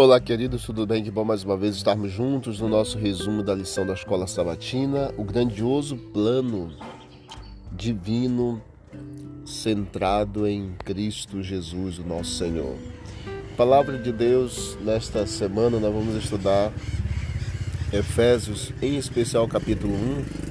Olá, queridos, tudo bem? Que bom mais uma vez estarmos juntos no nosso resumo da lição da Escola Sabatina, o grandioso plano divino centrado em Cristo Jesus, o nosso Senhor. Palavra de Deus, nesta semana nós vamos estudar Efésios, em especial capítulo 1,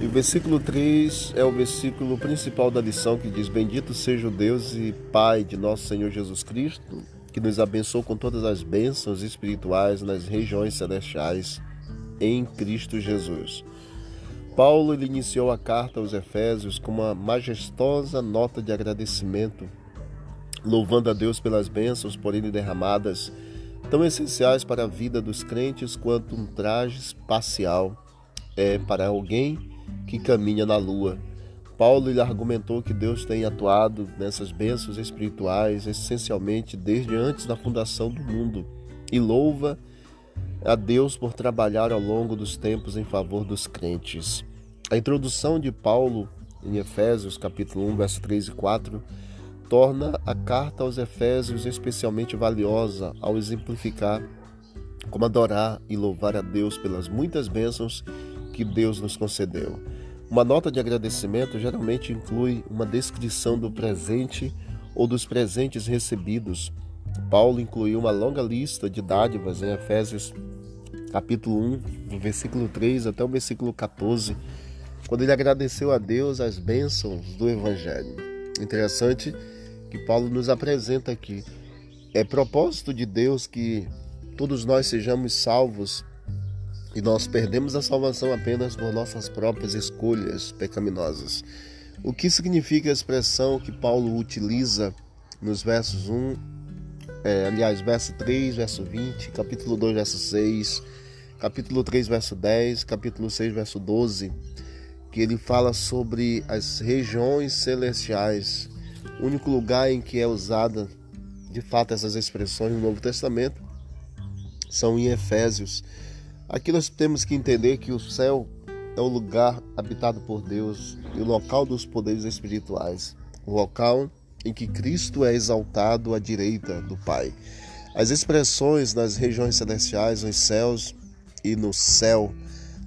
e o versículo 3 é o versículo principal da lição que diz: Bendito seja o Deus e Pai de nosso Senhor Jesus Cristo que nos abençoou com todas as bênçãos espirituais nas regiões celestiais em Cristo Jesus. Paulo ele iniciou a carta aos Efésios com uma majestosa nota de agradecimento, louvando a Deus pelas bênçãos por ele derramadas, tão essenciais para a vida dos crentes quanto um traje espacial é para alguém que caminha na lua Paulo argumentou que Deus tem atuado nessas bênçãos espirituais essencialmente desde antes da fundação do mundo e louva a Deus por trabalhar ao longo dos tempos em favor dos crentes. A introdução de Paulo em Efésios, capítulo 1, verso 3 e 4, torna a carta aos Efésios especialmente valiosa ao exemplificar como adorar e louvar a Deus pelas muitas bênçãos que Deus nos concedeu. Uma nota de agradecimento geralmente inclui uma descrição do presente ou dos presentes recebidos. Paulo incluiu uma longa lista de dádivas em Efésios capítulo 1, do versículo 3 até o versículo 14, quando ele agradeceu a Deus as bênçãos do evangelho. Interessante que Paulo nos apresenta aqui. É propósito de Deus que todos nós sejamos salvos e nós perdemos a salvação apenas por nossas próprias escolhas pecaminosas. O que significa a expressão que Paulo utiliza nos versos 1, é, aliás, verso 3, verso 20, capítulo 2, verso 6, capítulo 3, verso 10, capítulo 6, verso 12, que ele fala sobre as regiões celestiais, o único lugar em que é usada de fato essas expressões no Novo Testamento são em Efésios Aqui nós temos que entender que o céu é o lugar habitado por Deus e o local dos poderes espirituais, o local em que Cristo é exaltado à direita do Pai. As expressões nas regiões celestiais, nos céus e no céu,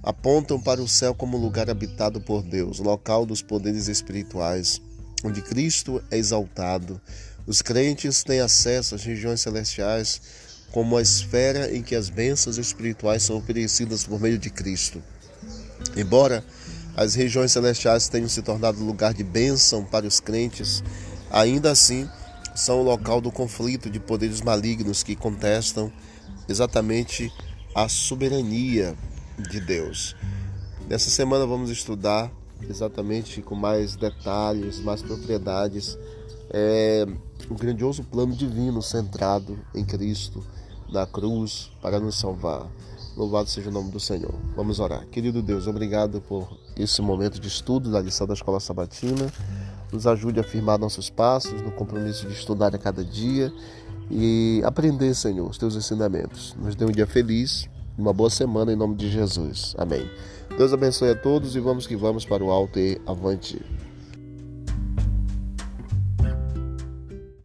apontam para o céu como lugar habitado por Deus, local dos poderes espirituais, onde Cristo é exaltado. Os crentes têm acesso às regiões celestiais como a esfera em que as bênçãos espirituais são oferecidas por meio de Cristo. Embora as regiões celestiais tenham se tornado lugar de bênção para os crentes, ainda assim são o local do conflito de poderes malignos que contestam exatamente a soberania de Deus. Nessa semana vamos estudar exatamente com mais detalhes, mais propriedades, é, o grandioso plano divino centrado em Cristo da cruz para nos salvar. Louvado seja o nome do Senhor. Vamos orar. Querido Deus, obrigado por esse momento de estudo da lição da Escola Sabatina. Nos ajude a firmar nossos passos no compromisso de estudar a cada dia e aprender, Senhor, os teus ensinamentos. Nos dê um dia feliz, uma boa semana em nome de Jesus. Amém. Deus abençoe a todos e vamos que vamos para o alto e avante.